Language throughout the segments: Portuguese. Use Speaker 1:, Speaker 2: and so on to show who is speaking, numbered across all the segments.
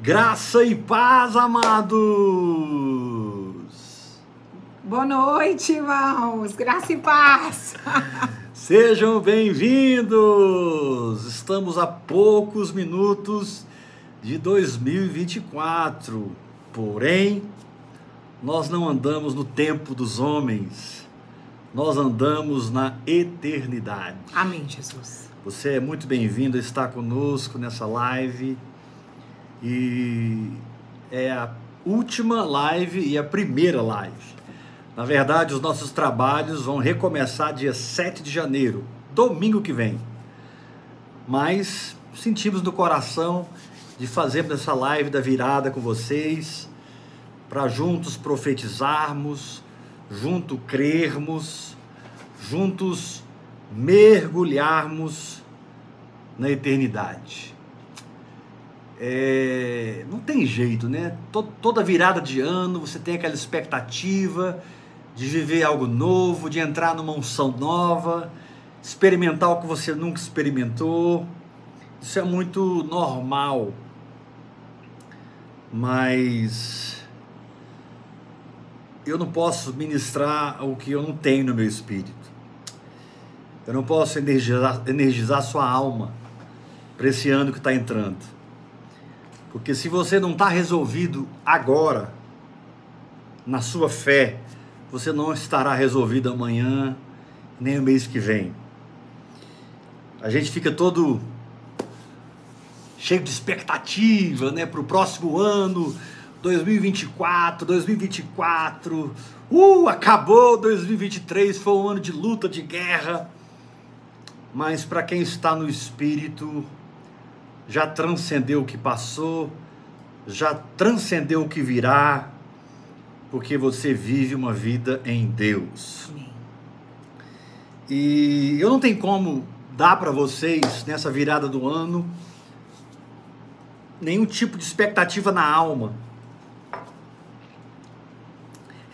Speaker 1: Graça e paz, amados!
Speaker 2: Boa noite, irmãos! Graça e paz!
Speaker 1: Sejam bem-vindos! Estamos a poucos minutos de 2024, porém, nós não andamos no tempo dos homens, nós andamos na eternidade.
Speaker 2: Amém, Jesus.
Speaker 1: Você é muito bem-vindo a estar conosco nessa live e é a última live e a primeira live. Na verdade, os nossos trabalhos vão recomeçar dia 7 de janeiro, domingo que vem. Mas sentimos no coração de fazermos essa live da virada com vocês, para juntos profetizarmos, junto crermos, juntos mergulharmos na eternidade. É, não tem jeito, né? Toda virada de ano você tem aquela expectativa de viver algo novo, de entrar numa unção nova, experimentar o que você nunca experimentou. Isso é muito normal. Mas eu não posso ministrar o que eu não tenho no meu espírito. Eu não posso energizar, energizar sua alma para esse ano que está entrando. Porque se você não está resolvido agora, na sua fé, você não estará resolvido amanhã, nem o mês que vem. A gente fica todo cheio de expectativa, né, para o próximo ano, 2024, 2024. Uh, acabou 2023, foi um ano de luta, de guerra. Mas para quem está no espírito, já transcendeu o que passou, já transcendeu o que virá, porque você vive uma vida em Deus. Amém. E eu não tenho como dar para vocês nessa virada do ano nenhum tipo de expectativa na alma.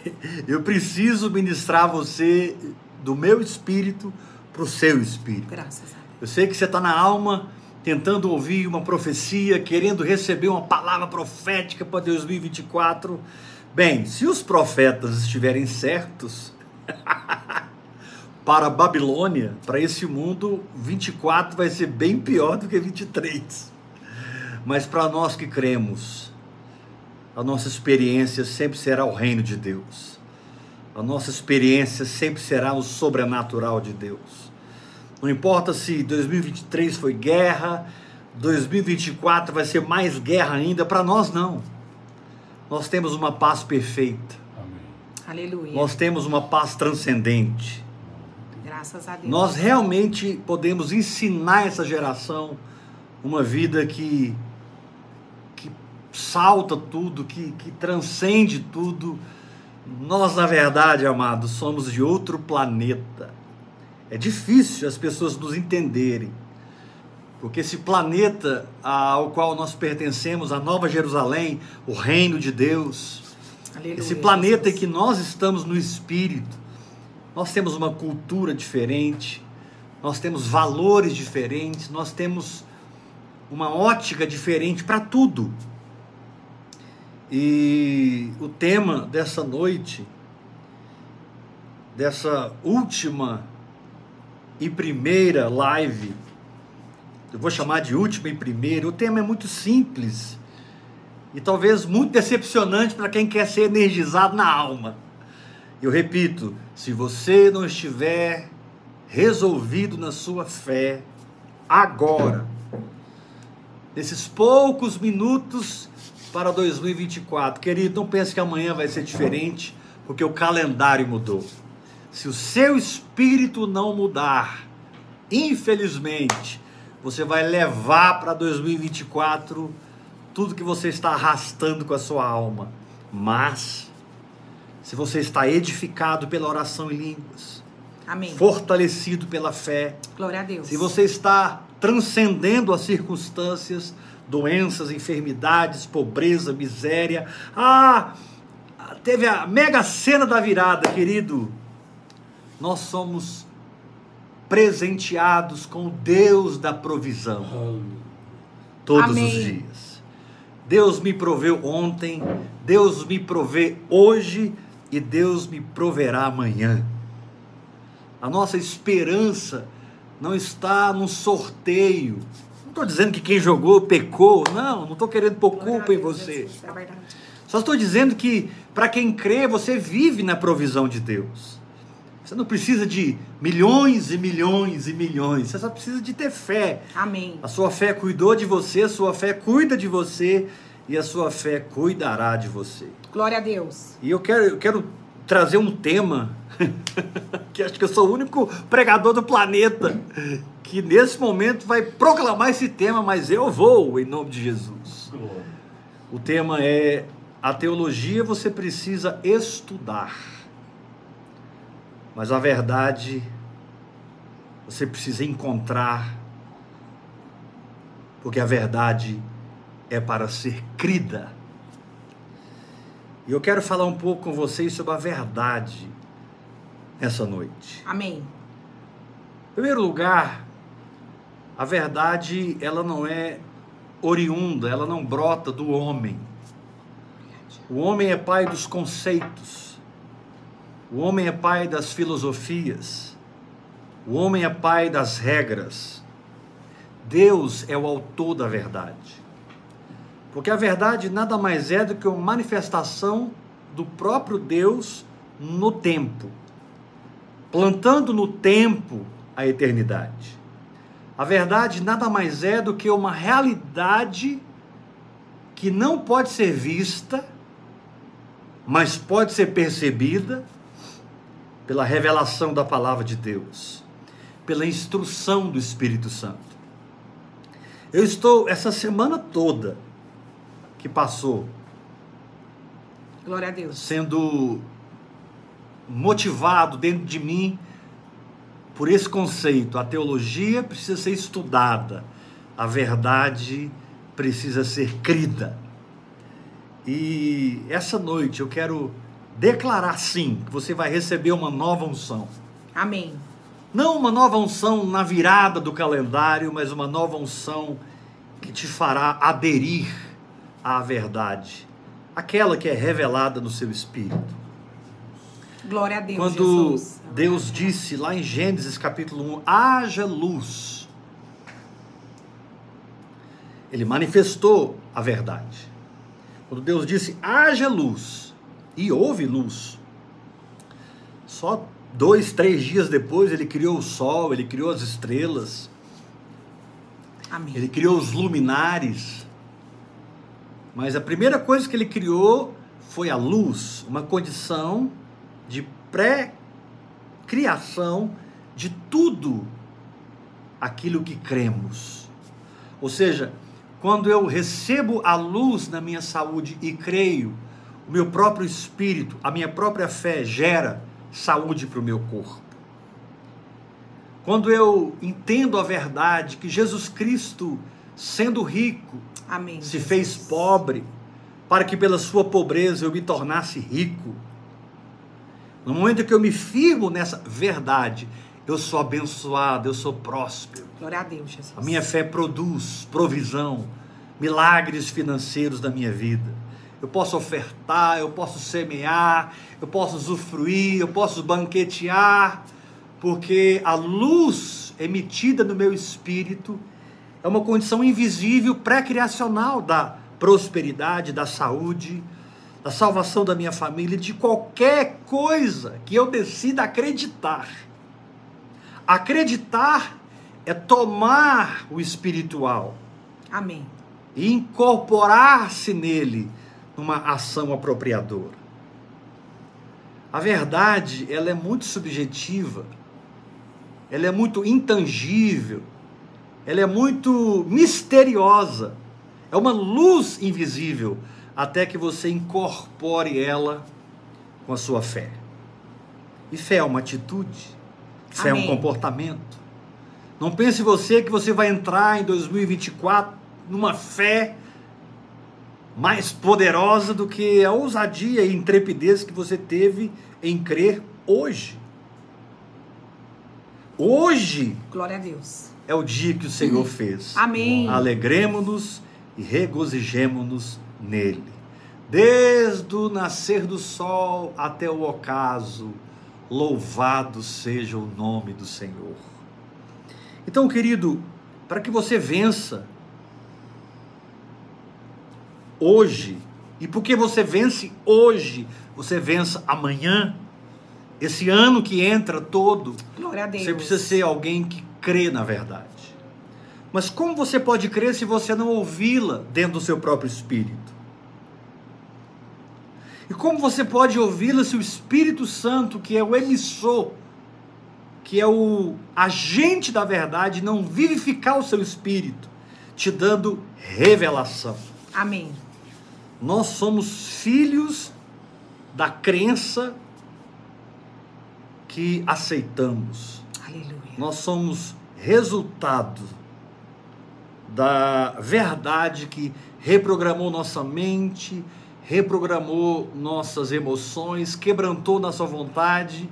Speaker 1: Eu preciso ministrar você do meu espírito para o seu espírito.
Speaker 2: Graças a Deus.
Speaker 1: Eu sei que você está na alma tentando ouvir uma profecia, querendo receber uma palavra profética para 2024. Bem, se os profetas estiverem certos, para a Babilônia, para esse mundo, 24 vai ser bem pior do que 23. Mas para nós que cremos, a nossa experiência sempre será o reino de Deus. A nossa experiência sempre será o sobrenatural de Deus. Não importa se 2023 foi guerra, 2024 vai ser mais guerra ainda, para nós não. Nós temos uma paz perfeita.
Speaker 2: Amém. Aleluia.
Speaker 1: Nós temos uma paz transcendente.
Speaker 2: Graças a Deus.
Speaker 1: Nós realmente podemos ensinar essa geração uma vida que, que salta tudo, que, que transcende tudo. Nós, na verdade, amados, somos de outro planeta. É difícil as pessoas nos entenderem. Porque esse planeta ao qual nós pertencemos, a Nova Jerusalém, o reino de Deus, Aleluia, esse planeta Jesus. em que nós estamos no espírito, nós temos uma cultura diferente, nós temos valores diferentes, nós temos uma ótica diferente para tudo. E o tema dessa noite, dessa última e primeira live, eu vou chamar de última e primeira, o tema é muito simples e talvez muito decepcionante para quem quer ser energizado na alma. Eu repito, se você não estiver resolvido na sua fé, agora, nesses poucos minutos para 2024, querido, não pense que amanhã vai ser diferente, porque o calendário mudou. Se o seu espírito não mudar, infelizmente, você vai levar para 2024 tudo que você está arrastando com a sua alma. Mas, se você está edificado pela oração em línguas,
Speaker 2: Amém.
Speaker 1: fortalecido pela fé,
Speaker 2: glória a Deus.
Speaker 1: Se você está transcendendo as circunstâncias, doenças, enfermidades, pobreza, miséria, ah, teve a mega cena da virada, querido nós somos presenteados com o Deus da provisão todos Amém. os dias. Deus me proveu ontem, Deus me provê hoje e Deus me proverá amanhã. A nossa esperança não está num sorteio. Não estou dizendo que quem jogou pecou, não, não estou querendo pôr culpa em você.
Speaker 2: É
Speaker 1: Só estou dizendo que para quem crê, você vive na provisão de Deus. Você não precisa de milhões e milhões e milhões. Você só precisa de ter fé.
Speaker 2: Amém.
Speaker 1: A sua fé cuidou de você, a sua fé cuida de você e a sua fé cuidará de você.
Speaker 2: Glória a Deus.
Speaker 1: E eu quero, eu quero trazer um tema que acho que eu sou o único pregador do planeta que nesse momento vai proclamar esse tema, mas eu vou em nome de Jesus. O tema é a teologia você precisa estudar. Mas a verdade você precisa encontrar, porque a verdade é para ser crida. E eu quero falar um pouco com vocês sobre a verdade nessa noite.
Speaker 2: Amém.
Speaker 1: Em primeiro lugar, a verdade ela não é oriunda, ela não brota do homem. O homem é pai dos conceitos. O homem é pai das filosofias. O homem é pai das regras. Deus é o autor da verdade. Porque a verdade nada mais é do que uma manifestação do próprio Deus no tempo, plantando no tempo a eternidade. A verdade nada mais é do que uma realidade que não pode ser vista, mas pode ser percebida pela revelação da palavra de Deus, pela instrução do Espírito Santo. Eu estou essa semana toda que passou
Speaker 2: Glória a Deus.
Speaker 1: sendo motivado dentro de mim por esse conceito. A teologia precisa ser estudada, a verdade precisa ser crida. E essa noite eu quero declarar sim que você vai receber uma nova unção.
Speaker 2: Amém.
Speaker 1: Não uma nova unção na virada do calendário, mas uma nova unção que te fará aderir à verdade, aquela que é revelada no seu espírito.
Speaker 2: Glória a Deus.
Speaker 1: Quando
Speaker 2: Jesus.
Speaker 1: Deus disse lá em Gênesis capítulo 1: haja luz, Ele manifestou a verdade. Quando Deus disse haja luz, e houve luz. Só dois, três dias depois ele criou o sol, ele criou as estrelas,
Speaker 2: Amém.
Speaker 1: ele criou os luminares. Mas a primeira coisa que ele criou foi a luz, uma condição de pré-criação de tudo aquilo que cremos. Ou seja, quando eu recebo a luz na minha saúde e creio, o meu próprio espírito, a minha própria fé gera saúde para o meu corpo. Quando eu entendo a verdade que Jesus Cristo, sendo rico,
Speaker 2: Amém.
Speaker 1: se
Speaker 2: Jesus.
Speaker 1: fez pobre, para que pela sua pobreza eu me tornasse rico. No momento que eu me firmo nessa verdade, eu sou abençoado, eu sou próspero.
Speaker 2: Glória a Deus, Jesus.
Speaker 1: A minha fé produz provisão, milagres financeiros da minha vida. Eu posso ofertar, eu posso semear, eu posso usufruir, eu posso banquetear, porque a luz emitida no meu espírito é uma condição invisível pré-criacional da prosperidade, da saúde, da salvação da minha família, de qualquer coisa que eu decida acreditar. Acreditar é tomar o espiritual
Speaker 2: Amém.
Speaker 1: e incorporar-se nele numa ação apropriadora. A verdade, ela é muito subjetiva, ela é muito intangível, ela é muito misteriosa, é uma luz invisível, até que você incorpore ela com a sua fé. E fé é uma atitude, fé é um
Speaker 2: Amém.
Speaker 1: comportamento. Não pense você que você vai entrar em 2024 numa fé mais poderosa do que a ousadia e intrepidez que você teve em crer hoje. Hoje
Speaker 2: Glória a Deus.
Speaker 1: é o dia que o Senhor fez.
Speaker 2: Amém.
Speaker 1: Alegremos-nos e regozijemo-nos nele. Desde o nascer do sol até o ocaso, louvado seja o nome do Senhor. Então, querido, para que você vença hoje, e porque você vence hoje, você vença amanhã, esse ano que entra todo, você precisa ser alguém que crê na verdade. Mas como você pode crer se você não ouvi-la dentro do seu próprio espírito? E como você pode ouvi-la se o Espírito Santo, que é o emissor, que é o agente da verdade, não vivificar o seu espírito, te dando revelação?
Speaker 2: Amém.
Speaker 1: Nós somos filhos da crença que aceitamos.
Speaker 2: Aleluia.
Speaker 1: Nós somos resultado da verdade que reprogramou nossa mente, reprogramou nossas emoções, quebrantou nossa vontade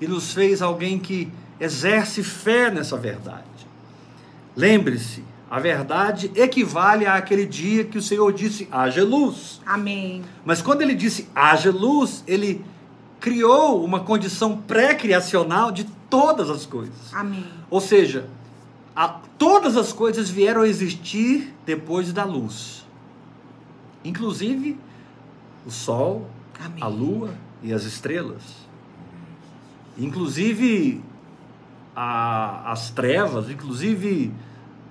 Speaker 1: e nos fez alguém que exerce fé nessa verdade. Lembre-se, a verdade equivale àquele dia que o Senhor disse: haja luz.
Speaker 2: Amém.
Speaker 1: Mas quando ele disse haja luz, ele criou uma condição pré-criacional de todas as coisas.
Speaker 2: Amém.
Speaker 1: Ou seja, a- todas as coisas vieram a existir depois da luz. Inclusive o sol,
Speaker 2: Amém.
Speaker 1: a lua e as estrelas. Inclusive a- as trevas, inclusive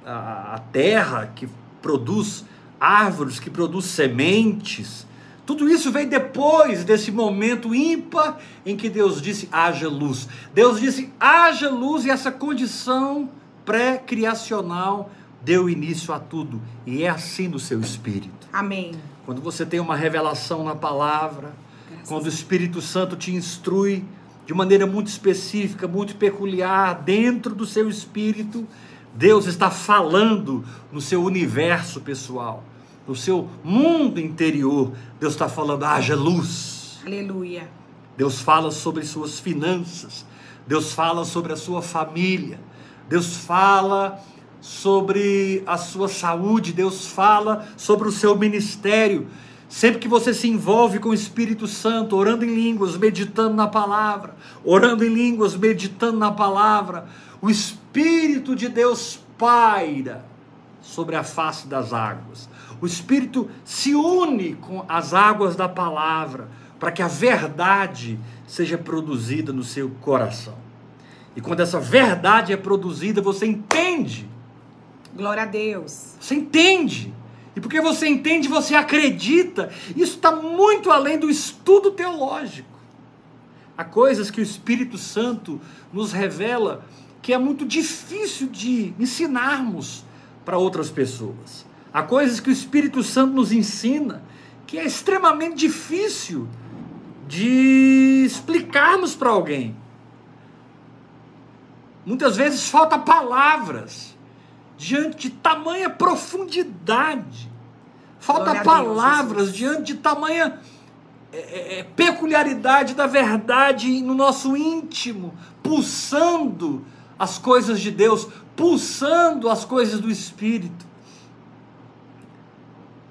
Speaker 1: a, a terra que produz árvores, que produz sementes. Tudo isso veio depois desse momento ímpar em que Deus disse: haja luz. Deus disse: haja luz, e essa condição pré-criacional deu início a tudo. E é assim no seu espírito.
Speaker 2: Amém.
Speaker 1: Quando você tem uma revelação na palavra,
Speaker 2: Graças
Speaker 1: quando o Espírito Santo te instrui de maneira muito específica, muito peculiar, dentro do seu espírito, Deus está falando no seu universo pessoal, no seu mundo interior. Deus está falando: haja luz.
Speaker 2: Aleluia.
Speaker 1: Deus fala sobre suas finanças, Deus fala sobre a sua família, Deus fala sobre a sua saúde, Deus fala sobre o seu ministério. Sempre que você se envolve com o Espírito Santo, orando em línguas, meditando na palavra, orando em línguas, meditando na palavra, o Espírito de Deus paira sobre a face das águas. O Espírito se une com as águas da palavra para que a verdade seja produzida no seu coração. E quando essa verdade é produzida, você entende.
Speaker 2: Glória a Deus.
Speaker 1: Você entende. E porque você entende, você acredita. Isso está muito além do estudo teológico. Há coisas que o Espírito Santo nos revela que é muito difícil de ensinarmos para outras pessoas. Há coisas que o Espírito Santo nos ensina que é extremamente difícil de explicarmos para alguém. Muitas vezes falta palavras diante de tamanha profundidade. Falta
Speaker 2: Glória a Deus,
Speaker 1: palavras diante de tamanha é, é, é, peculiaridade da verdade no nosso íntimo, pulsando as coisas de Deus, pulsando as coisas do Espírito.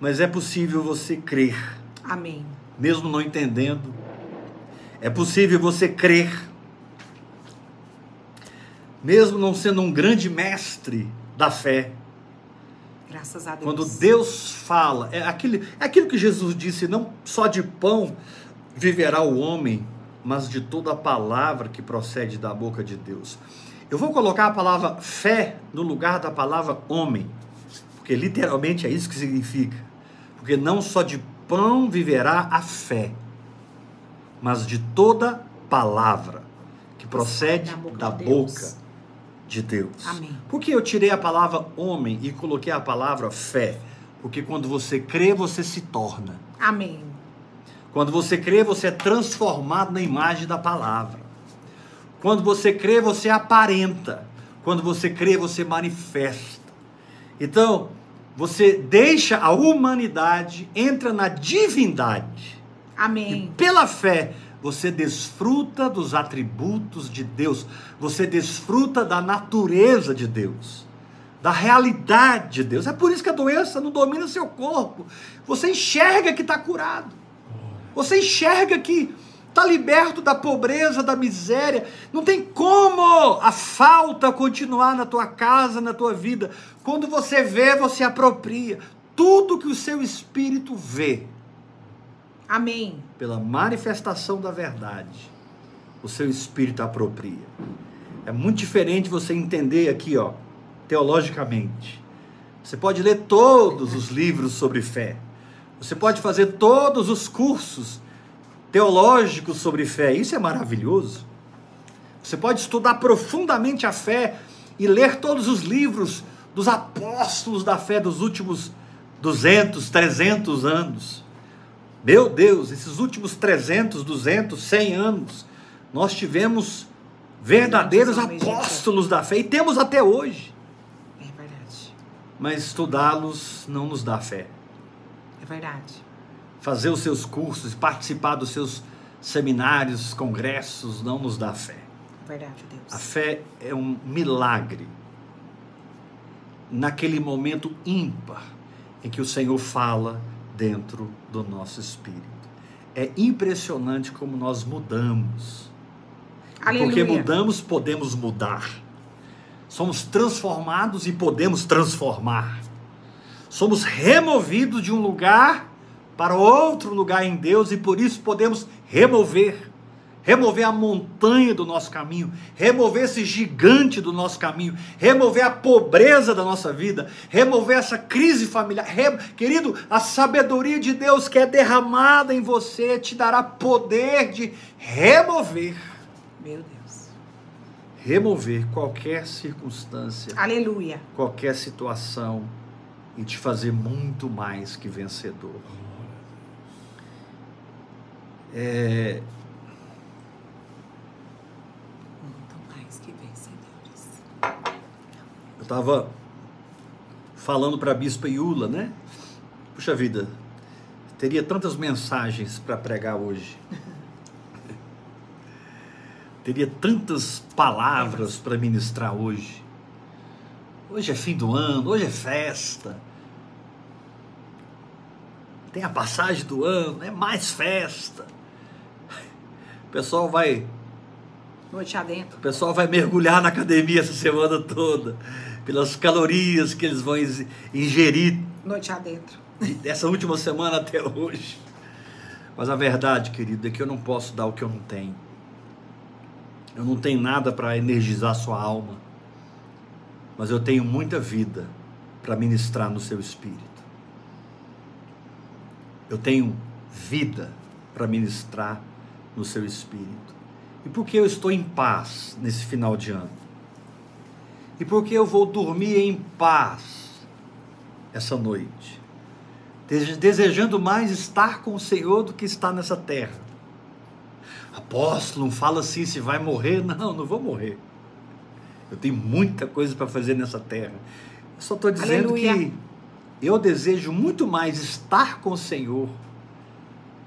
Speaker 1: Mas é possível você crer,
Speaker 2: Amém.
Speaker 1: mesmo não entendendo. É possível você crer, mesmo não sendo um grande mestre da fé.
Speaker 2: Graças a Deus.
Speaker 1: Quando Deus fala, é aquilo, é aquilo que Jesus disse: não só de pão viverá o homem, mas de toda a palavra que procede da boca de Deus. Eu vou colocar a palavra fé no lugar da palavra homem, porque literalmente é isso que significa. Porque não só de pão viverá a fé, mas de toda palavra que procede
Speaker 2: da boca
Speaker 1: da
Speaker 2: de
Speaker 1: boca
Speaker 2: Deus.
Speaker 1: de Deus.
Speaker 2: Amém.
Speaker 1: Por que eu tirei a palavra homem e coloquei a palavra fé? Porque quando você crê, você se torna.
Speaker 2: Amém.
Speaker 1: Quando você crê, você é transformado na imagem da palavra. Quando você crê, você aparenta. Quando você crê, você manifesta. Então, você deixa a humanidade, entra na divindade. E
Speaker 2: Amém.
Speaker 1: pela fé, você desfruta dos atributos de Deus, você desfruta da natureza de Deus. da realidade de Deus. É por isso que a doença não domina seu corpo. Você enxerga que está curado. Você enxerga que está liberto da pobreza, da miséria. Não tem como a falta continuar na tua casa, na tua vida. Quando você vê, você apropria. Tudo que o seu espírito vê.
Speaker 2: Amém.
Speaker 1: Pela manifestação da verdade, o seu espírito apropria. É muito diferente você entender aqui, ó, teologicamente. Você pode ler todos os livros sobre fé. Você pode fazer todos os cursos teológicos sobre fé. Isso é maravilhoso. Você pode estudar profundamente a fé e ler todos os livros dos apóstolos da fé dos últimos 200, 300 anos. Meu Deus, esses últimos 300, 200, 100 anos, nós tivemos verdadeiros apóstolos da fé e temos até hoje.
Speaker 2: É verdade.
Speaker 1: Mas estudá-los não nos dá fé.
Speaker 2: É verdade.
Speaker 1: Fazer os seus cursos, participar dos seus seminários, congressos, não nos dá fé.
Speaker 2: Verdade, Deus.
Speaker 1: A fé é um milagre. Naquele momento ímpar em que o Senhor fala dentro do nosso espírito. É impressionante como nós mudamos.
Speaker 2: Aleluia.
Speaker 1: Porque mudamos, podemos mudar. Somos transformados e podemos transformar. Somos removidos de um lugar para outro lugar em Deus e por isso podemos remover remover a montanha do nosso caminho, remover esse gigante do nosso caminho, remover a pobreza da nossa vida, remover essa crise familiar. Re... Querido, a sabedoria de Deus que é derramada em você te dará poder de remover.
Speaker 2: Meu Deus.
Speaker 1: Remover qualquer circunstância,
Speaker 2: Aleluia.
Speaker 1: qualquer situação e te fazer muito mais que vencedor. É. Eu estava falando para a Bispa Iula, né? Puxa vida, teria tantas mensagens para pregar hoje. teria tantas palavras para ministrar hoje. Hoje é fim do ano, hoje é festa. Tem a passagem do ano, é mais festa. O pessoal vai
Speaker 2: Noite adentro.
Speaker 1: o pessoal vai mergulhar na academia essa semana toda, pelas calorias que eles vão ingerir
Speaker 2: Noite adentro.
Speaker 1: dessa última semana até hoje. Mas a verdade, querido, é que eu não posso dar o que eu não tenho. Eu não tenho nada para energizar sua alma, mas eu tenho muita vida para ministrar no seu espírito. Eu tenho vida para ministrar no seu espírito. E por que eu estou em paz nesse final de ano? E por que eu vou dormir em paz essa noite? Dese- Desejando mais estar com o Senhor do que estar nessa terra. Apóstolo, não fala assim se vai morrer. Não, não vou morrer. Eu tenho muita coisa para fazer nessa terra. Eu só estou dizendo
Speaker 2: Aleluia.
Speaker 1: que eu desejo muito mais estar com o Senhor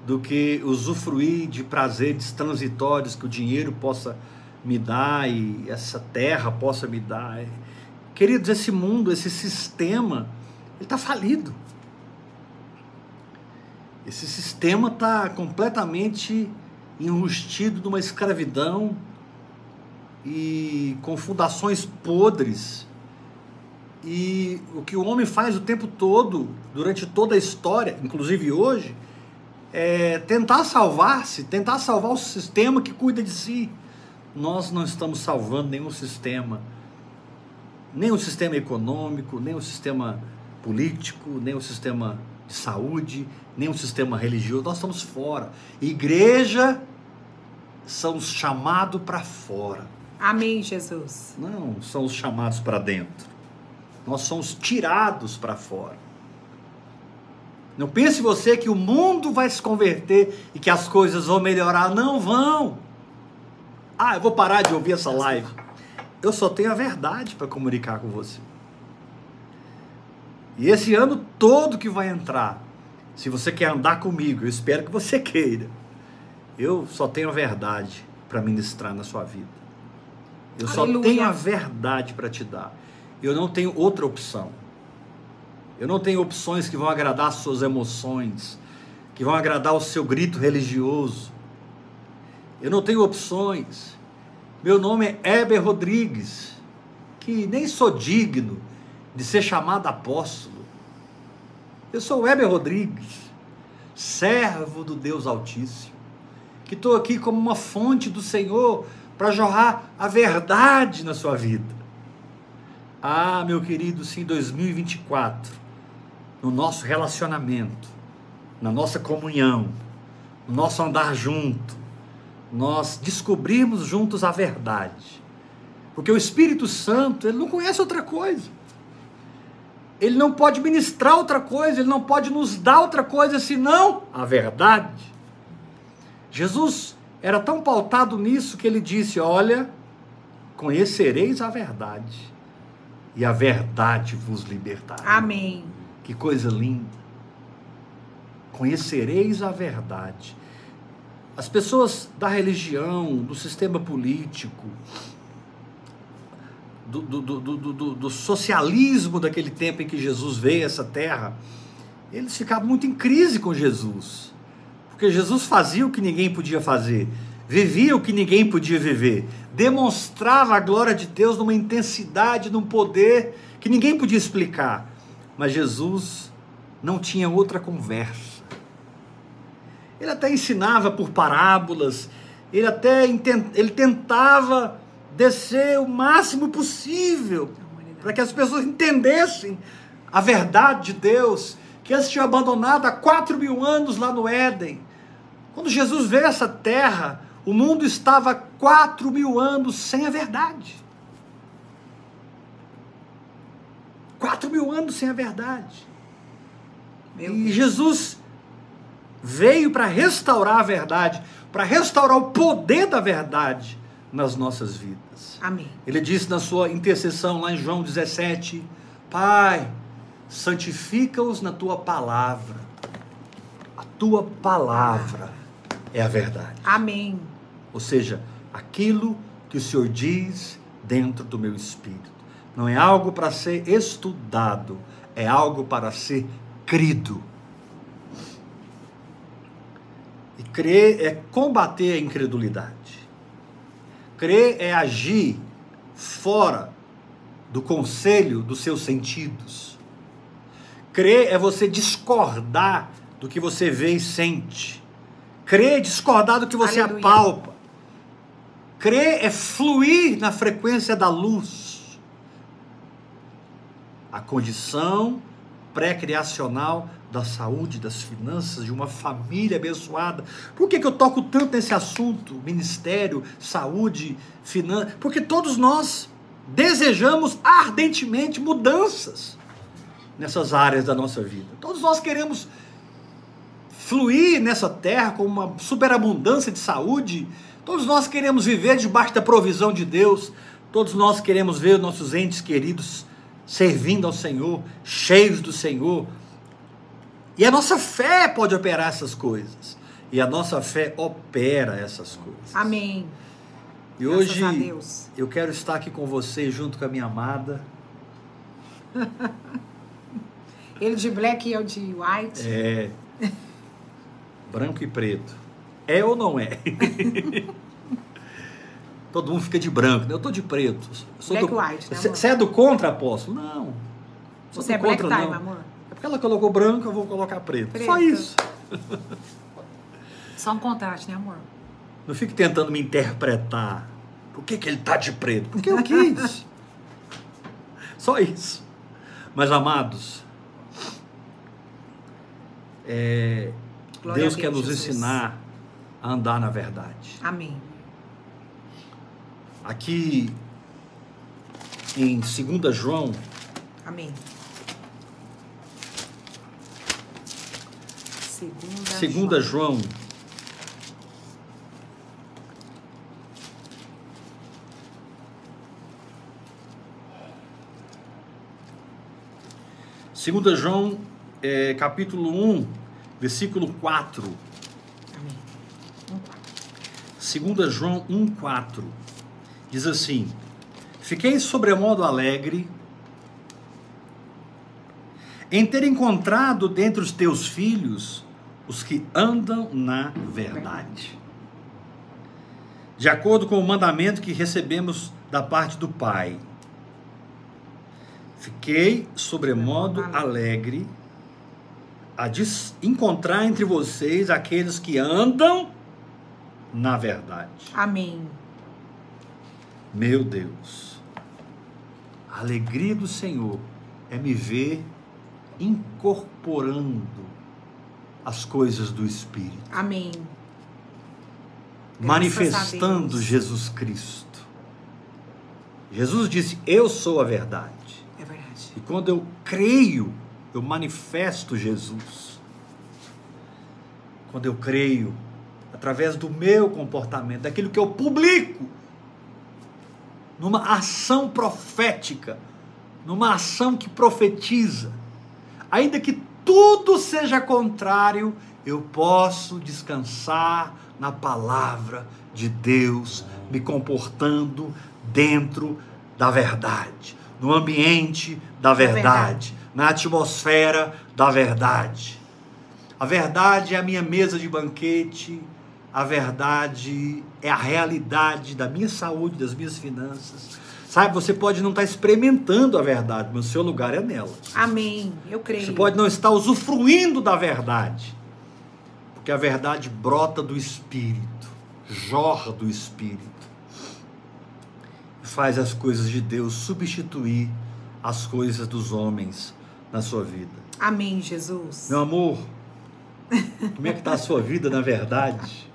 Speaker 1: do que usufruir de prazeres transitórios que o dinheiro possa me dar e essa terra possa me dar. Queridos, esse mundo, esse sistema, ele está falido. Esse sistema está completamente enrustido numa escravidão e com fundações podres. E o que o homem faz o tempo todo, durante toda a história, inclusive hoje, é tentar salvar-se, tentar salvar o sistema que cuida de si. Nós não estamos salvando nenhum sistema, nem o sistema econômico, nem o sistema político, nem o sistema de saúde, nem o sistema religioso. Nós estamos fora. Igreja são os chamados para fora,
Speaker 2: Amém, Jesus.
Speaker 1: não são os chamados para dentro. Nós somos tirados para fora. Não pense você que o mundo vai se converter e que as coisas vão melhorar. Não vão. Ah, eu vou parar de ouvir essa live. Eu só tenho a verdade para comunicar com você. E esse ano todo que vai entrar, se você quer andar comigo, eu espero que você queira. Eu só tenho a verdade para ministrar na sua vida. Eu só
Speaker 2: Aleluia.
Speaker 1: tenho a verdade para te dar. Eu não tenho outra opção. Eu não tenho opções que vão agradar as suas emoções, que vão agradar o seu grito religioso. Eu não tenho opções. Meu nome é Heber Rodrigues, que nem sou digno de ser chamado apóstolo. Eu sou Heber Rodrigues, servo do Deus Altíssimo, que estou aqui como uma fonte do Senhor para jorrar a verdade na sua vida. Ah, meu querido, sim, 2024, no nosso relacionamento, na nossa comunhão, no nosso andar junto, nós descobrirmos juntos a verdade. Porque o Espírito Santo, ele não conhece outra coisa. Ele não pode ministrar outra coisa, ele não pode nos dar outra coisa senão a verdade. Jesus era tão pautado nisso que ele disse: Olha, conhecereis a verdade, e a verdade vos libertará.
Speaker 2: Amém.
Speaker 1: Que coisa linda. Conhecereis a verdade. As pessoas da religião, do sistema político, do, do, do, do, socialismo daquele tempo em que Jesus veio a essa terra, eles ficavam muito em crise com Jesus. Porque Jesus fazia o que ninguém podia fazer, vivia o que ninguém podia viver, demonstrava a glória de Deus numa intensidade, num poder que ninguém podia explicar. Mas Jesus não tinha outra conversa. Ele até ensinava por parábolas, ele até ele tentava descer o máximo possível para que as pessoas entendessem a verdade de Deus, que eles tinham abandonado há quatro mil anos lá no Éden. Quando Jesus veio a essa terra, o mundo estava quatro mil anos sem a verdade. Quatro mil anos sem a verdade. E Jesus veio para restaurar a verdade, para restaurar o poder da verdade nas nossas vidas.
Speaker 2: Amém.
Speaker 1: Ele disse na sua intercessão lá em João 17: Pai, santifica-os na tua palavra. A tua palavra é a verdade.
Speaker 2: Amém.
Speaker 1: Ou seja, aquilo que o Senhor diz dentro do meu espírito. Não é algo para ser estudado, é algo para ser crido. E crer é combater a incredulidade. Crer é agir fora do conselho dos seus sentidos. Crer é você discordar do que você vê e sente. Crer é discordar do que você Aleluia. apalpa. Crer é fluir na frequência da luz. A condição pré-criacional da saúde, das finanças, de uma família abençoada. Por que, que eu toco tanto nesse assunto? Ministério, saúde, finanças. Porque todos nós desejamos ardentemente mudanças nessas áreas da nossa vida. Todos nós queremos fluir nessa terra com uma superabundância de saúde. Todos nós queremos viver debaixo da provisão de Deus. Todos nós queremos ver nossos entes queridos servindo ao Senhor, cheios do Senhor, e a nossa fé pode operar essas coisas. E a nossa fé opera essas coisas.
Speaker 2: Amém.
Speaker 1: E hoje eu quero estar aqui com você junto com a minha amada.
Speaker 2: Ele de black e eu de white.
Speaker 1: É. Branco e preto. É ou não é? Todo mundo fica de branco, né? Eu tô de preto.
Speaker 2: black do... white, né,
Speaker 1: Você é do contra, apóstolo? Não.
Speaker 2: Você é black contra, time, não. amor?
Speaker 1: Ela colocou branco, eu vou colocar preto. preto. Só isso.
Speaker 2: Só um contraste, né, amor?
Speaker 1: Não fique tentando me interpretar. Por que, que ele tá de preto? Porque eu quis. Só isso. Mas, amados, é, Deus, Deus quer nos Jesus. ensinar a andar na verdade.
Speaker 2: Amém.
Speaker 1: Aqui em 2 João.
Speaker 2: Amém.
Speaker 1: Segunda, Segunda João. João. Segunda João, é, capítulo 1, versículo 4. Amém. 1, 4. Segunda João 1, 4. Diz assim, Fiquei sobremodo alegre em ter encontrado dentre os teus filhos os que andam na verdade. De acordo com o mandamento que recebemos da parte do Pai. Fiquei sobremodo alegre a encontrar entre vocês aqueles que andam na verdade.
Speaker 2: Amém.
Speaker 1: Meu Deus, a alegria do Senhor é me ver incorporando as coisas do Espírito.
Speaker 2: Amém.
Speaker 1: Manifestando Jesus Cristo. Jesus disse: Eu sou a verdade.
Speaker 2: É verdade.
Speaker 1: E quando eu creio, eu manifesto Jesus. Quando eu creio, através do meu comportamento, daquilo que eu publico, numa ação profética, numa ação que profetiza, ainda que tudo seja contrário, eu posso descansar na palavra de Deus, me comportando dentro da verdade, no ambiente da verdade, verdade, na atmosfera da verdade. A verdade é a minha mesa de banquete, a verdade é a realidade da minha saúde, das minhas finanças. Sabe, você pode não estar experimentando a verdade, mas o seu lugar é nela.
Speaker 2: Amém. Eu creio.
Speaker 1: Você pode não estar usufruindo da verdade, porque a verdade brota do Espírito, jorra do Espírito, e faz as coisas de Deus substituir as coisas dos homens na sua vida.
Speaker 2: Amém, Jesus.
Speaker 1: Meu amor, como é que está a sua vida na verdade?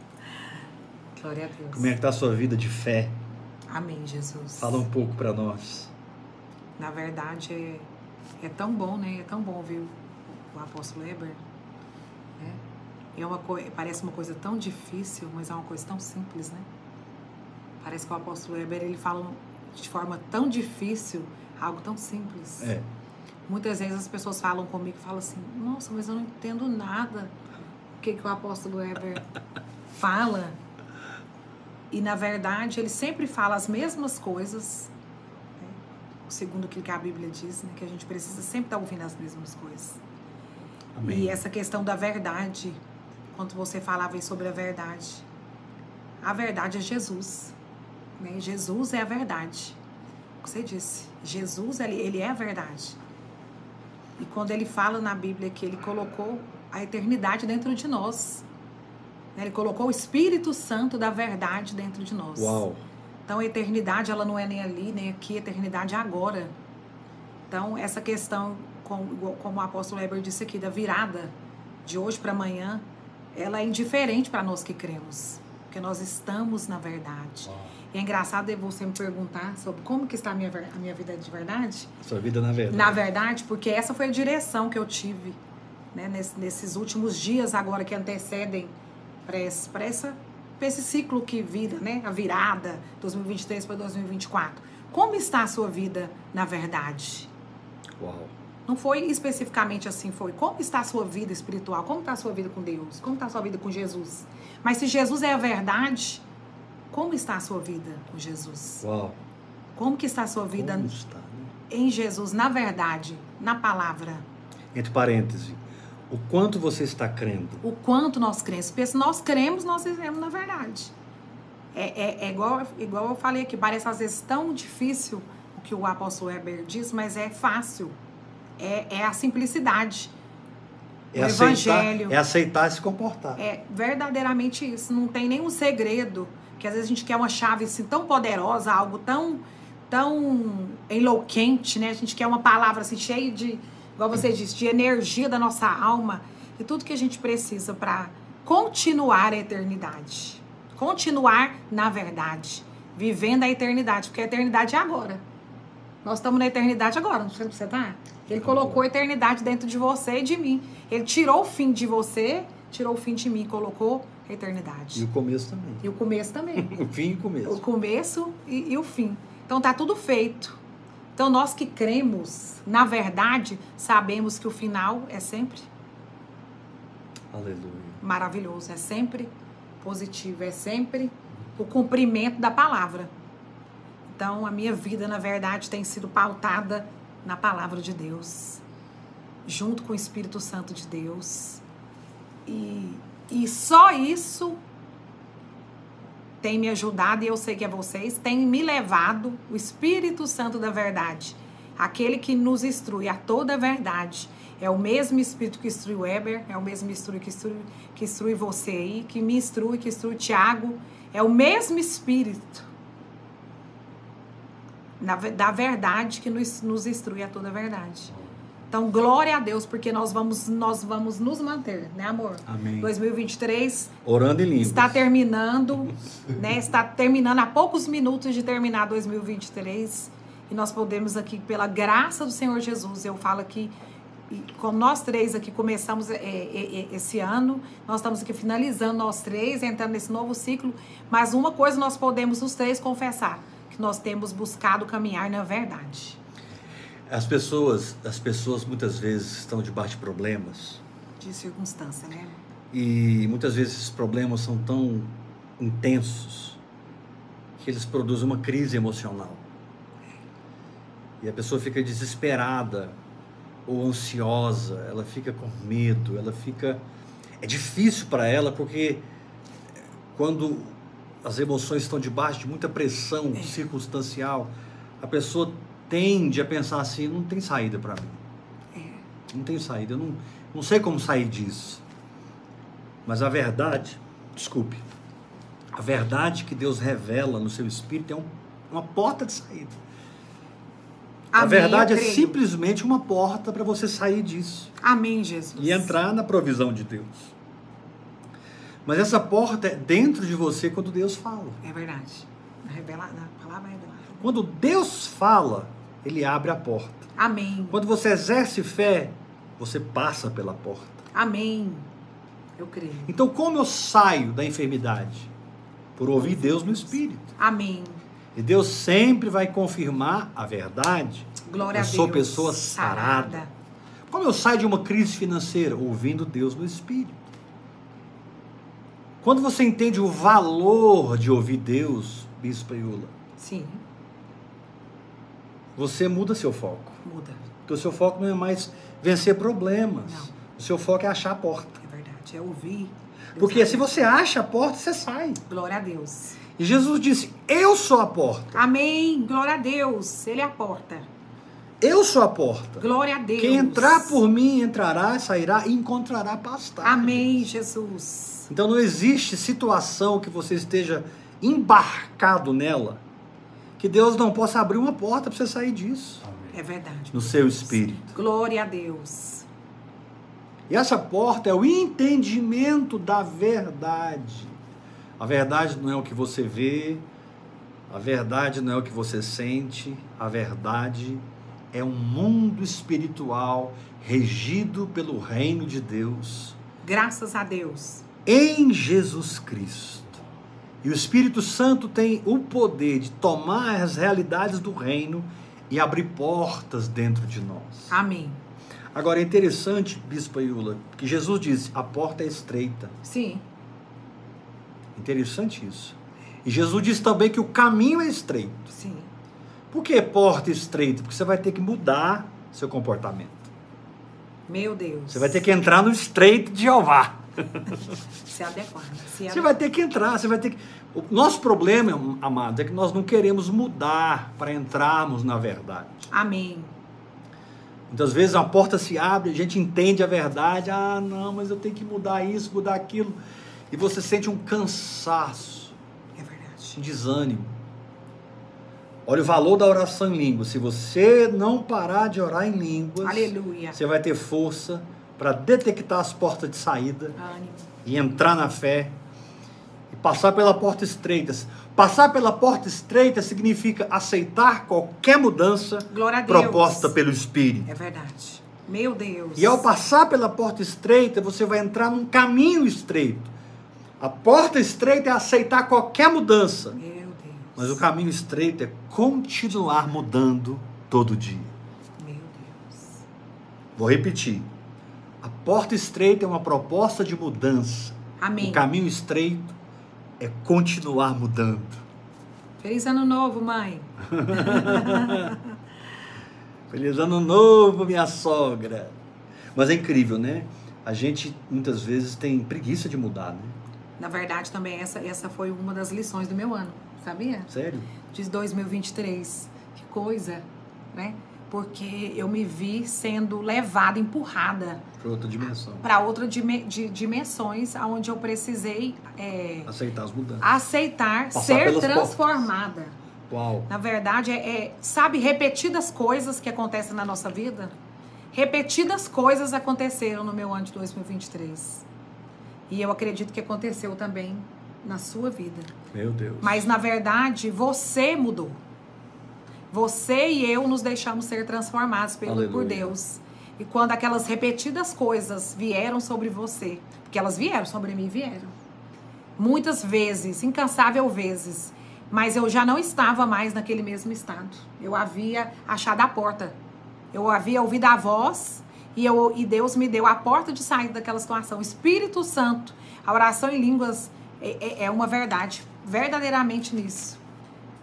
Speaker 2: Glória a Deus.
Speaker 1: Como é que está a sua vida de fé?
Speaker 2: Amém, Jesus.
Speaker 1: Fala um pouco para nós.
Speaker 2: Na verdade, é, é tão bom, né? É tão bom ouvir o apóstolo Weber. Né? É uma parece uma coisa tão difícil, mas é uma coisa tão simples, né? Parece que o apóstolo Weber ele fala de forma tão difícil algo tão simples.
Speaker 1: É.
Speaker 2: Muitas vezes as pessoas falam comigo e falam assim: Nossa, mas eu não entendo nada. O que, que o apóstolo Weber fala? E na verdade ele sempre fala as mesmas coisas, né? segundo aquilo que a Bíblia diz, né? que a gente precisa sempre estar ouvindo as mesmas coisas.
Speaker 1: Amém.
Speaker 2: E essa questão da verdade, quando você falava sobre a verdade, a verdade é Jesus. Né? Jesus é a verdade. Você disse, Jesus ele, ele é a verdade. E quando ele fala na Bíblia que ele colocou a eternidade dentro de nós? Ele colocou o Espírito Santo da verdade dentro de nós.
Speaker 1: Uau.
Speaker 2: Então a eternidade ela não é nem ali nem aqui, a eternidade é agora. Então essa questão, como, como o apóstolo Weber disse aqui, da virada de hoje para amanhã, ela é indiferente para nós que cremos, porque nós estamos na verdade. Uau. E é engraçado você me perguntar sobre como que está a minha, a minha vida de verdade.
Speaker 1: Sua vida na verdade.
Speaker 2: Na verdade, porque essa foi a direção que eu tive né, nesses últimos dias agora que antecedem para essa para esse ciclo que vida, né? A virada 2023 para 2024. Como está a sua vida na verdade?
Speaker 1: Uau.
Speaker 2: Não foi especificamente assim, foi como está a sua vida espiritual, como está a sua vida com Deus, como está a sua vida com Jesus. Mas se Jesus é a verdade, como está a sua vida com Jesus?
Speaker 1: Uau.
Speaker 2: Como que está a sua vida
Speaker 1: está, né?
Speaker 2: em Jesus, na verdade, na palavra?
Speaker 1: Entre parênteses, o quanto você está crendo.
Speaker 2: O quanto nós cremos. Porque se nós cremos, nós vivemos na verdade. É, é, é, igual, igual eu falei aqui, parece às vezes tão difícil o que o apóstolo Heber diz, mas é fácil. É, é a simplicidade.
Speaker 1: É o aceitar, evangelho. É aceitar e se comportar.
Speaker 2: É verdadeiramente isso. Não tem nenhum segredo. Que às vezes a gente quer uma chave assim tão poderosa, algo tão, tão enlouquente, né? A gente quer uma palavra assim cheia de igual você disse, de energia da nossa alma e tudo que a gente precisa para continuar a eternidade. Continuar na verdade, vivendo a eternidade, porque a eternidade é agora. Nós estamos na eternidade agora, não sei se você tá? Ele colocou a eternidade dentro de você e de mim. Ele tirou o fim de você, tirou o fim de mim, colocou a eternidade.
Speaker 1: E o começo também.
Speaker 2: E o começo também.
Speaker 1: o fim e o começo.
Speaker 2: O começo e, e o fim. Então tá tudo feito. Então, nós que cremos, na verdade, sabemos que o final é sempre
Speaker 1: Aleluia.
Speaker 2: maravilhoso, é sempre positivo, é sempre o cumprimento da palavra. Então, a minha vida, na verdade, tem sido pautada na palavra de Deus. junto com o Espírito Santo de Deus. E, e só isso tem me ajudado, e eu sei que é vocês, tem me levado o Espírito Santo da verdade, aquele que nos instrui a toda a verdade. É o mesmo Espírito que instrui o Weber, é o mesmo Espírito que instrui, que instrui você aí, que me instrui, que instrui o Tiago. É o mesmo Espírito da verdade que nos, nos instrui a toda a verdade. Então, glória a Deus, porque nós vamos, nós vamos nos manter, né, amor?
Speaker 1: Amém.
Speaker 2: 2023
Speaker 1: Orando em línguas.
Speaker 2: está terminando, né? Está terminando há poucos minutos de terminar 2023 e nós podemos aqui pela graça do Senhor Jesus, eu falo aqui como nós três aqui começamos é, é, é, esse ano, nós estamos aqui finalizando nós três, entrando nesse novo ciclo, mas uma coisa nós podemos os três confessar, que nós temos buscado caminhar na verdade.
Speaker 1: As pessoas, as pessoas muitas vezes estão debaixo de problemas.
Speaker 2: De circunstância, né?
Speaker 1: E muitas vezes esses problemas são tão intensos que eles produzem uma crise emocional. E a pessoa fica desesperada ou ansiosa, ela fica com medo, ela fica. É difícil para ela porque quando as emoções estão debaixo de muita pressão é. circunstancial, a pessoa tende a pensar assim: não tem saída para mim. É. Não tem saída, eu não, não sei como sair disso. Mas a verdade, desculpe, a verdade que Deus revela no seu espírito é um, uma porta de saída. Amém, a verdade é simplesmente uma porta para você sair disso.
Speaker 2: Amém, Jesus.
Speaker 1: E entrar na provisão de Deus. Mas essa porta é dentro de você quando Deus fala.
Speaker 2: É verdade. Na, revela, na palavra revelada.
Speaker 1: Quando Deus fala, ele abre a porta.
Speaker 2: Amém.
Speaker 1: Quando você exerce fé, você passa pela porta.
Speaker 2: Amém. Eu creio.
Speaker 1: Então, como eu saio da enfermidade? Por ouvir Deus no Espírito.
Speaker 2: Amém.
Speaker 1: E Deus sempre vai confirmar a verdade.
Speaker 2: Glória eu a
Speaker 1: Deus. Eu sou pessoa sarada. sarada. Como eu saio de uma crise financeira? Ouvindo Deus no Espírito. Quando você entende o valor de ouvir Deus, Bispo Iula.
Speaker 2: Sim
Speaker 1: você muda seu foco.
Speaker 2: Muda.
Speaker 1: Porque o seu foco não é mais vencer problemas.
Speaker 2: Não.
Speaker 1: O seu foco é achar a porta.
Speaker 2: É verdade, é ouvir.
Speaker 1: Deus Porque se você acha a porta, você sai.
Speaker 2: Glória a Deus.
Speaker 1: E Jesus disse: Eu sou a porta.
Speaker 2: Amém. Glória a Deus. Ele é a porta.
Speaker 1: Eu sou a porta.
Speaker 2: Glória a Deus.
Speaker 1: Quem entrar por mim entrará, sairá e encontrará pastagem.
Speaker 2: Amém, Jesus.
Speaker 1: Então não existe situação que você esteja embarcado nela que Deus não possa abrir uma porta para você sair disso.
Speaker 2: É verdade.
Speaker 1: No seu espírito.
Speaker 2: Glória a Deus.
Speaker 1: E essa porta é o entendimento da verdade. A verdade não é o que você vê, a verdade não é o que você sente, a verdade é um mundo espiritual regido pelo reino de Deus.
Speaker 2: Graças a Deus.
Speaker 1: Em Jesus Cristo. E o Espírito Santo tem o poder de tomar as realidades do reino e abrir portas dentro de nós.
Speaker 2: Amém.
Speaker 1: Agora é interessante, Bispo Iula, que Jesus disse: a porta é estreita.
Speaker 2: Sim.
Speaker 1: Interessante isso. E Jesus disse também que o caminho é estreito.
Speaker 2: Sim.
Speaker 1: Por que porta estreita? Porque você vai ter que mudar seu comportamento.
Speaker 2: Meu Deus.
Speaker 1: Você vai ter que entrar no estreito de Jeová.
Speaker 2: Se adequar. Se
Speaker 1: adequar. Você vai ter que entrar, você vai ter que. O nosso problema, amados, é que nós não queremos mudar para entrarmos na verdade.
Speaker 2: Amém.
Speaker 1: Muitas vezes a porta se abre, a gente entende a verdade, ah, não, mas eu tenho que mudar isso, mudar aquilo. E você sente um cansaço.
Speaker 2: É verdade.
Speaker 1: Um desânimo. Olha o valor da oração em línguas. Se você não parar de orar em línguas,
Speaker 2: Aleluia.
Speaker 1: você vai ter força para detectar as portas de saída
Speaker 2: Ânimo.
Speaker 1: e entrar na fé e passar pela porta estreita. Passar pela porta estreita significa aceitar qualquer mudança proposta pelo Espírito.
Speaker 2: É verdade. Meu Deus.
Speaker 1: E ao passar pela porta estreita, você vai entrar num caminho estreito. A porta estreita é aceitar qualquer mudança.
Speaker 2: Meu Deus.
Speaker 1: Mas o caminho estreito é continuar mudando todo dia.
Speaker 2: Meu Deus.
Speaker 1: Vou repetir. Porta estreita é uma proposta de mudança.
Speaker 2: Amém.
Speaker 1: O caminho estreito é continuar mudando.
Speaker 2: Feliz ano novo, mãe.
Speaker 1: Feliz ano novo, minha sogra. Mas é incrível, né? A gente muitas vezes tem preguiça de mudar, né?
Speaker 2: Na verdade, também essa, essa foi uma das lições do meu ano, sabia?
Speaker 1: Sério?
Speaker 2: De 2023. Que coisa, né? Porque eu me vi sendo levada, empurrada
Speaker 1: Para outra dimensão.
Speaker 2: para outra de, dimensões onde eu precisei é,
Speaker 1: Aceitar as mudanças.
Speaker 2: aceitar
Speaker 1: Passar
Speaker 2: ser transformada.
Speaker 1: Uau.
Speaker 2: Na verdade, é, é, sabe, repetidas coisas que acontecem na nossa vida? Repetidas coisas aconteceram no meu ano de 2023. E eu acredito que aconteceu também na sua vida.
Speaker 1: Meu Deus.
Speaker 2: Mas na verdade, você mudou. Você e eu nos deixamos ser transformados pelo, por
Speaker 1: Aleluia.
Speaker 2: Deus. E quando aquelas repetidas coisas vieram sobre você, porque elas vieram sobre mim, vieram. Muitas vezes, incansável vezes, mas eu já não estava mais naquele mesmo estado. Eu havia achado a porta. Eu havia ouvido a voz e, eu, e Deus me deu a porta de sair daquela situação. Espírito Santo, a oração em línguas é, é- é uma verdade, verdadeiramente nisso.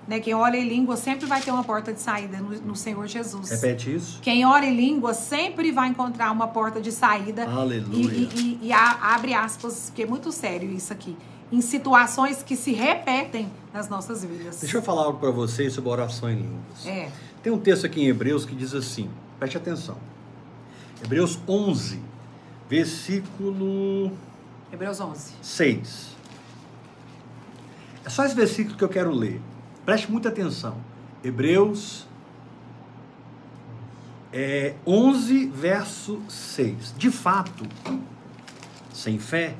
Speaker 2: Né? Quem ora em línguas sempre vai ter uma porta de saída no, no Senhor Jesus.
Speaker 1: Repete isso.
Speaker 2: Quem ora em línguas sempre vai encontrar uma porta de saída.
Speaker 1: Aleluia.
Speaker 2: E, e- e- e a- abre aspas, porque é muito sério isso aqui. Em situações que se repetem nas nossas vidas.
Speaker 1: Deixa eu falar algo para vocês sobre oração em línguas.
Speaker 2: É.
Speaker 1: Tem um texto aqui em Hebreus que diz assim, preste atenção. Hebreus 11, versículo
Speaker 2: Hebreus 11.
Speaker 1: 6. É só esse versículo que eu quero ler. Preste muita atenção. Hebreus é, 11, verso 6. De fato, sem fé,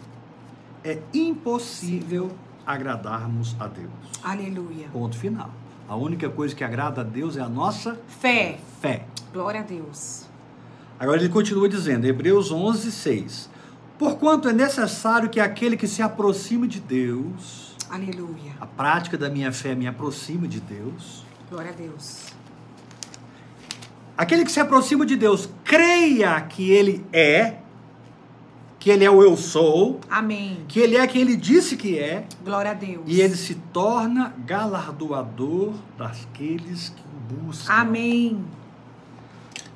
Speaker 1: é impossível agradarmos a Deus.
Speaker 2: Aleluia.
Speaker 1: Ponto final. A única coisa que agrada a Deus é a nossa
Speaker 2: Fé.
Speaker 1: fé.
Speaker 2: Glória a Deus.
Speaker 1: Agora ele continua dizendo, Hebreus 11, 6. Porquanto é necessário que aquele que se aproxime de Deus,
Speaker 2: Aleluia.
Speaker 1: a prática da minha fé me aproxima de Deus,
Speaker 2: Glória a Deus.
Speaker 1: aquele que se aproxima de Deus, creia que ele é, que ele é o eu sou,
Speaker 2: Amém.
Speaker 1: que ele é quem ele disse que é,
Speaker 2: Glória a Deus.
Speaker 1: e ele se torna galardoador daqueles que o buscam.
Speaker 2: Amém.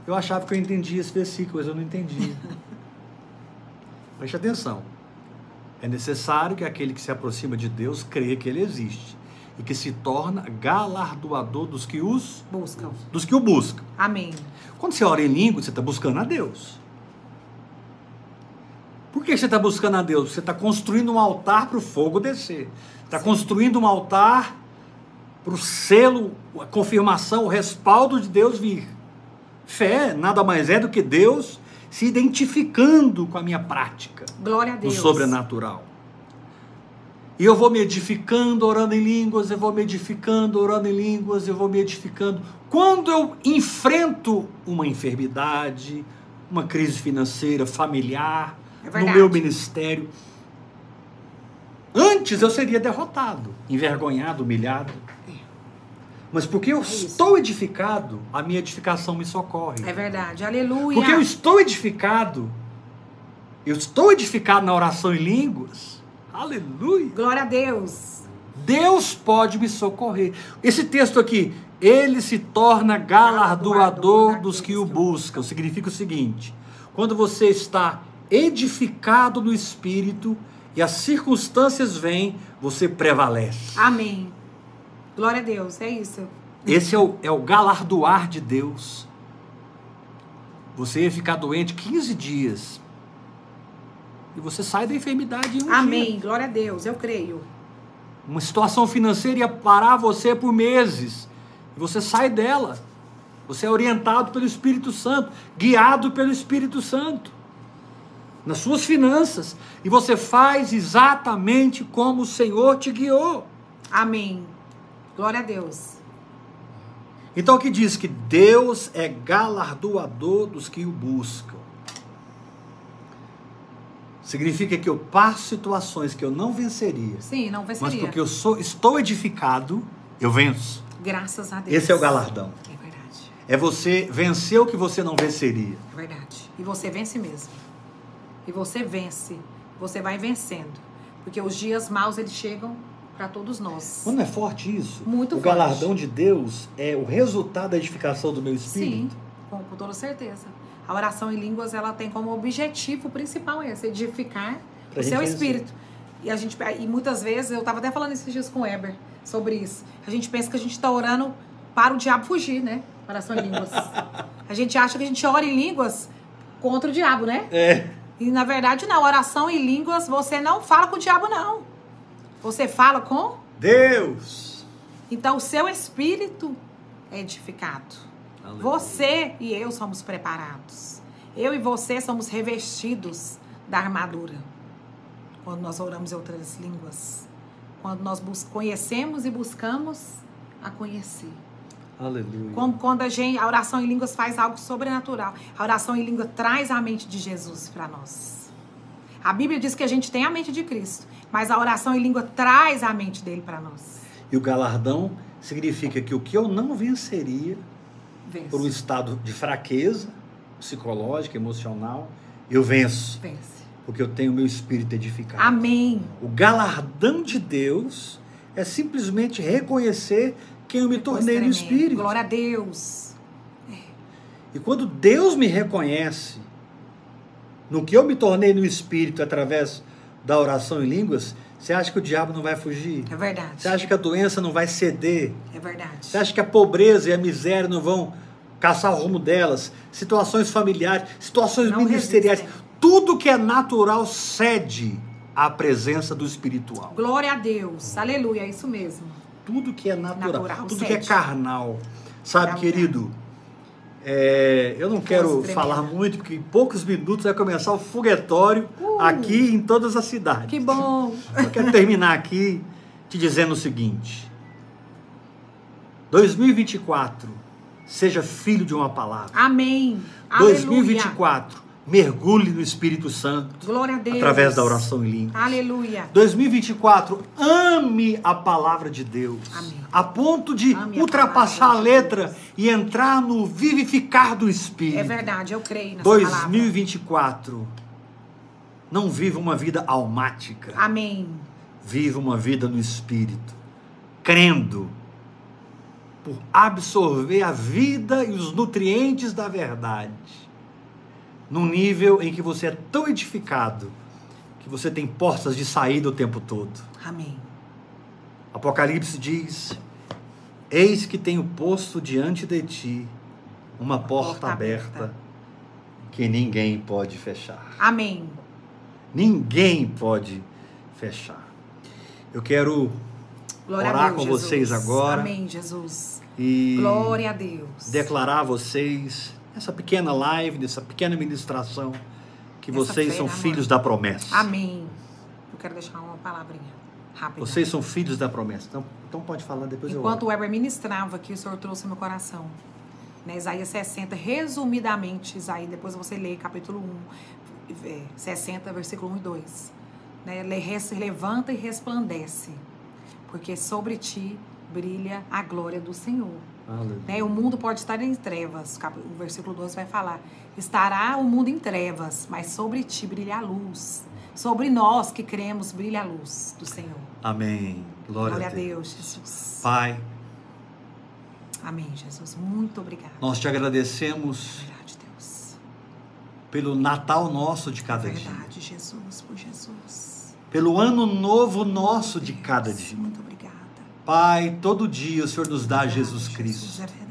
Speaker 1: Eu achava que eu entendia esse versículo, mas eu não entendi. Preste atenção. É necessário que aquele que se aproxima de Deus creia que ele existe e que se torna galardoador dos que os
Speaker 2: Buscam.
Speaker 1: dos que o buscam.
Speaker 2: Amém.
Speaker 1: Quando você ora em língua, você está buscando a Deus. Por que você está buscando a Deus? Você está construindo um altar para o fogo descer. Está construindo um altar para o selo, a confirmação, o respaldo de Deus vir. Fé nada mais é do que Deus se identificando com a minha prática
Speaker 2: Glória a Deus.
Speaker 1: sobrenatural. E eu vou me edificando, orando em línguas, eu vou me edificando, orando em línguas, eu vou me edificando. Quando eu enfrento uma enfermidade, uma crise financeira, familiar,
Speaker 2: É
Speaker 1: no meu ministério, antes eu seria derrotado, envergonhado, humilhado. Mas porque eu
Speaker 2: É isso.
Speaker 1: estou edificado, a minha edificação me socorre.
Speaker 2: É verdade. Aleluia.
Speaker 1: Porque eu estou edificado. Eu estou edificado na oração em línguas. Aleluia.
Speaker 2: Glória a Deus.
Speaker 1: Deus pode me socorrer. Esse texto aqui, ele se torna galardoador dos que o buscam. Significa o seguinte: quando você está edificado no espírito e as circunstâncias vêm, você prevalece.
Speaker 2: Amém. Glória a Deus. É isso.
Speaker 1: Esse é o, é o galardoar de Deus. Você ia ficar doente 15 dias. E você sai da enfermidade em um
Speaker 2: Amém.
Speaker 1: dia.
Speaker 2: Glória a Deus. Eu creio.
Speaker 1: Uma situação financeira ia parar você por meses. E você sai dela. Você é orientado pelo Espírito Santo, guiado pelo Espírito Santo. Nas suas finanças. E você faz exatamente como o Senhor te guiou.
Speaker 2: Amém. Glória a Deus.
Speaker 1: Então o que diz que Deus é galardoador dos que o buscam. Significa que eu passo situações que eu não venceria,
Speaker 2: Sim, não
Speaker 1: mas
Speaker 2: venceria.
Speaker 1: porque eu sou, estou edificado, eu venço.
Speaker 2: Graças a Deus.
Speaker 1: Esse é o galardão.
Speaker 2: É verdade.
Speaker 1: É você vencer o que você não venceria.
Speaker 2: É verdade. E você vence mesmo. E você vence. Você vai vencendo. Porque os dias maus, eles chegam para todos nós.
Speaker 1: Não é forte isso?
Speaker 2: Muito
Speaker 1: o
Speaker 2: forte.
Speaker 1: galardão de Deus é o resultado da edificação do meu
Speaker 2: Sim,
Speaker 1: espírito.
Speaker 2: com, com toda certeza. A oração em línguas, ela tem como objetivo principal esse, edificar
Speaker 1: Pra
Speaker 2: o seu espírito. E a gente e muitas vezes, eu tava até falando esses dias com o Eber sobre isso. A gente pensa que a gente tá orando para o diabo fugir, né? Oração em línguas. a gente acha que a gente ora em línguas contra o diabo, né?
Speaker 1: É.
Speaker 2: E na verdade, não. Oração em línguas, você não fala com o diabo, não. Você fala com.
Speaker 1: Deus.
Speaker 2: Então, o seu espírito é edificado.
Speaker 1: Aleluia.
Speaker 2: Você e eu somos preparados. Eu e você somos revestidos da armadura. Quando nós oramos em outras línguas. Quando nós conhecemos e buscamos a conhecer.
Speaker 1: Aleluia.
Speaker 2: Como quando a gente, a oração em línguas faz algo sobrenatural. A oração em língua traz a mente de Jesus para nós. A Bíblia diz que a gente tem a mente de Cristo, mas a oração em língua traz a mente dele para nós.
Speaker 1: E o galardão significa que o que eu não venceria
Speaker 2: Vence.
Speaker 1: por um estado de fraqueza psicológica, emocional, eu venço,
Speaker 2: Vence.
Speaker 1: porque eu tenho meu espírito edificado.
Speaker 2: Amém.
Speaker 1: O galardão de Deus é simplesmente reconhecer quem eu me tornei no
Speaker 2: Tremendo.
Speaker 1: espírito.
Speaker 2: Glória a Deus.
Speaker 1: E quando Deus me reconhece no que eu me tornei no espírito através da oração em línguas, você acha que o diabo não vai fugir?
Speaker 2: É verdade.
Speaker 1: Você acha que a doença não vai ceder?
Speaker 2: É verdade.
Speaker 1: Você acha que a pobreza e a miséria não vão caçar o rumo delas? Situações familiares, situações
Speaker 2: Não
Speaker 1: ministeriais,
Speaker 2: resistem.
Speaker 1: tudo que é natural cede à presença do espiritual.
Speaker 2: Glória a Deus. Aleluia, é isso mesmo.
Speaker 1: Tudo que é natural,
Speaker 2: Natural
Speaker 1: tudo que é
Speaker 2: cede.
Speaker 1: carnal. Sabe,
Speaker 2: Dá
Speaker 1: querido? É, eu não quero falar muito, porque em poucos minutos vai começar o foguetório
Speaker 2: Uh.
Speaker 1: aqui em todas as cidades.
Speaker 2: Que bom.
Speaker 1: Eu quero terminar aqui te dizendo o seguinte: 2024, seja filho de uma palavra.
Speaker 2: Amém. Aleluia.
Speaker 1: 2024, mergulhe no Espírito Santo
Speaker 2: Glória a Deus.
Speaker 1: através da oração em línguas.
Speaker 2: Aleluia.
Speaker 1: 2024, ame a palavra de Deus.
Speaker 2: Amém.
Speaker 1: A ponto de
Speaker 2: Ame a
Speaker 1: ultrapassar a
Speaker 2: palavra de
Speaker 1: letra
Speaker 2: Deus.
Speaker 1: e entrar no vivificar do Espírito.
Speaker 2: É verdade, eu creio nessa palavra.
Speaker 1: 2024, não viva uma vida almática.
Speaker 2: Amém.
Speaker 1: Viva uma vida no Espírito, crendo por absorver a vida e os nutrientes da verdade, num nível em que você é tão edificado que você tem portas de saída o tempo todo.
Speaker 2: Amém.
Speaker 1: Apocalipse diz: Eis que tenho posto diante de ti uma porta,
Speaker 2: porta
Speaker 1: aberta,
Speaker 2: aberta.
Speaker 1: que ninguém pode fechar.
Speaker 2: Amém.
Speaker 1: Ninguém pode fechar. Eu quero
Speaker 2: Glória
Speaker 1: Orar
Speaker 2: Deus,
Speaker 1: com
Speaker 2: Jesus.
Speaker 1: vocês agora.
Speaker 2: Amém, Jesus.
Speaker 1: e
Speaker 2: Glória a Deus.
Speaker 1: declarar a vocês nessa pequena live, nessa pequena ministração, que
Speaker 2: Nessa
Speaker 1: vocês são
Speaker 2: amor.
Speaker 1: filhos da promessa.
Speaker 2: Amém. Eu quero deixar uma palavrinha rápida.
Speaker 1: Vocês são filhos da promessa. Então, então pode falar depois
Speaker 2: Enquanto
Speaker 1: eu.
Speaker 2: o Weber ministrava aqui, o Senhor trouxe meu coração. Né, Isaías 60, resumidamente, Isaías, depois você lê capítulo 1, é, 60, versículo 1 e 2. Né, levanta e resplandece, porque sobre ti brilha a glória do Senhor. Né? O mundo pode estar em trevas. O versículo 12 vai falar: Estará o mundo em trevas, mas sobre ti brilha a luz. Sobre nós que cremos, brilha a luz do Senhor.
Speaker 1: Amém. Glória,
Speaker 2: Glória
Speaker 1: a Deus.
Speaker 2: Jesus.
Speaker 1: Pai,
Speaker 2: Amém, Jesus. Muito obrigada.
Speaker 1: nós te agradecemos
Speaker 2: Verdade, Deus.
Speaker 1: pelo Natal nosso de cada dia,
Speaker 2: Verdade, Jesus, por Jesus.
Speaker 1: pelo ano novo nosso de cada
Speaker 2: Deus,
Speaker 1: dia.
Speaker 2: Muito obrigada.
Speaker 1: Pai, todo dia o Senhor nos dá Jesus Cristo.
Speaker 2: é.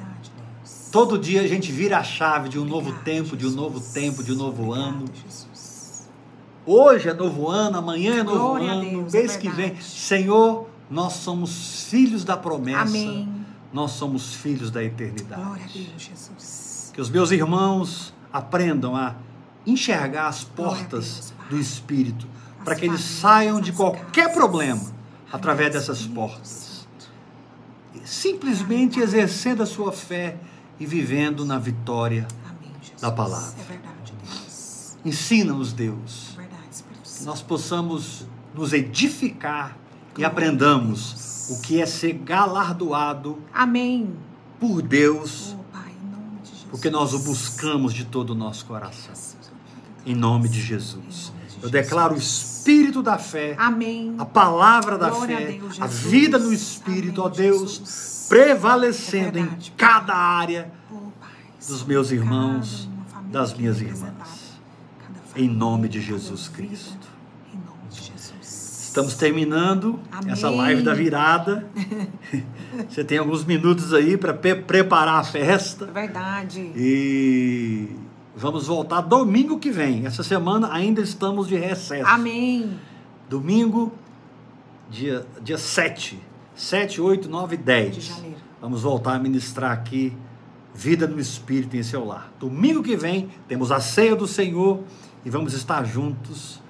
Speaker 1: Todo dia a gente vira a chave de um novo tempo, de um novo tempo, de um novo ano. Hoje é novo ano, amanhã é novo
Speaker 2: Glória
Speaker 1: ano,
Speaker 2: Deus,
Speaker 1: mês
Speaker 2: é
Speaker 1: que vem. Senhor, nós somos filhos da promessa.
Speaker 2: Amém.
Speaker 1: Nós somos filhos da eternidade.
Speaker 2: Glória a Deus, Jesus.
Speaker 1: Que os meus irmãos aprendam a enxergar as portas
Speaker 2: Deus,
Speaker 1: do Espírito, para que eles saiam de qualquer
Speaker 2: casas.
Speaker 1: problema através dessas portas. Simplesmente exercendo a sua fé e vivendo na vitória.
Speaker 2: Amém.
Speaker 1: Da palavra.
Speaker 2: É.
Speaker 1: Ensina-nos, Deus,
Speaker 2: É verdade,
Speaker 1: que nós possamos nos edificar e aprendamos
Speaker 2: Deus.
Speaker 1: o que é ser galardoado
Speaker 2: Amém.
Speaker 1: por Deus,
Speaker 2: Oh, Pai, de
Speaker 1: porque nós o buscamos de todo o nosso coração. Em nome de Jesus. Eu declaro o espírito da fé,
Speaker 2: Amém.
Speaker 1: a palavra da
Speaker 2: Glória a
Speaker 1: fé,
Speaker 2: Deus,
Speaker 1: a vida no espírito, ó
Speaker 2: Amém,
Speaker 1: Deus,
Speaker 2: Jesus.
Speaker 1: prevalecendo
Speaker 2: É
Speaker 1: em cada área
Speaker 2: Oh, Pai,
Speaker 1: dos meus irmãos das minhas
Speaker 2: aqui
Speaker 1: irmãs. Em nome de Jesus. Cristo.
Speaker 2: Em nome de Jesus.
Speaker 1: Estamos terminando
Speaker 2: Amém.
Speaker 1: essa live da virada. Você tem alguns minutos aí para preparar a festa.
Speaker 2: É verdade.
Speaker 1: E vamos voltar domingo que vem. Essa semana ainda estamos de recesso.
Speaker 2: Amém.
Speaker 1: Domingo, dia, dia 7. 7, 8, 9 e 10.
Speaker 2: De janeiro.
Speaker 1: Vamos voltar a ministrar aqui Vida no Espírito em seu lar. Domingo que vem temos a ceia do Senhor e vamos estar juntos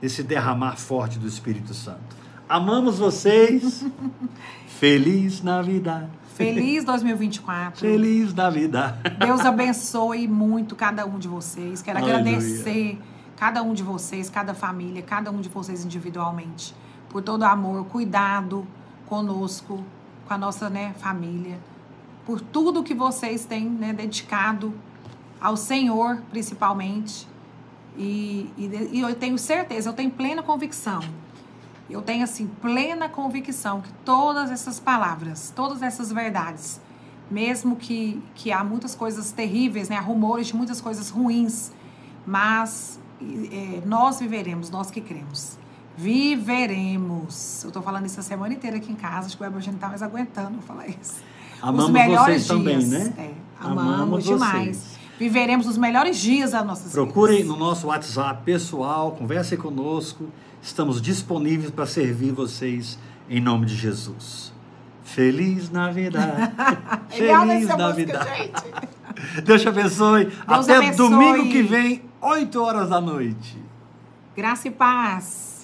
Speaker 1: nesse derramar forte do Espírito Santo. Amamos vocês. Feliz Navidad.
Speaker 2: Feliz 2024.
Speaker 1: Feliz Navidad.
Speaker 2: Deus abençoe muito cada um de vocês. Quero
Speaker 1: Aleluia.
Speaker 2: agradecer cada um de vocês, cada família, cada um de vocês individualmente, por todo o amor, cuidado conosco, com a nossa né, família, por tudo que vocês têm né, dedicado ao Senhor, principalmente. E, e, e eu tenho certeza, eu tenho plena convicção. Eu tenho assim plena convicção que todas essas palavras, todas essas verdades, mesmo que, que há muitas coisas terríveis, né, há rumores de muitas coisas ruins, mas é, nós viveremos, nós que cremos. Viveremos. Eu tô falando isso a semana inteira aqui em casa, acho que o Weber não tá mais aguentando falar isso.
Speaker 1: Amamos
Speaker 2: os melhores
Speaker 1: vocês
Speaker 2: dias.
Speaker 1: também, né?
Speaker 2: É, amamos,
Speaker 1: Amamos
Speaker 2: demais.
Speaker 1: vocês.
Speaker 2: Viveremos os melhores dias das nossas
Speaker 1: Procurem
Speaker 2: vidas.
Speaker 1: no nosso WhatsApp pessoal, conversem conosco. Estamos disponíveis para servir vocês em nome de Jesus. Feliz Navidad.
Speaker 2: Legal
Speaker 1: Feliz
Speaker 2: essa música,
Speaker 1: Navidad.
Speaker 2: gente.
Speaker 1: Deus te abençoe.
Speaker 2: Deus
Speaker 1: Até
Speaker 2: abençoe.
Speaker 1: domingo que vem, 8 horas da noite.
Speaker 2: Graça e paz.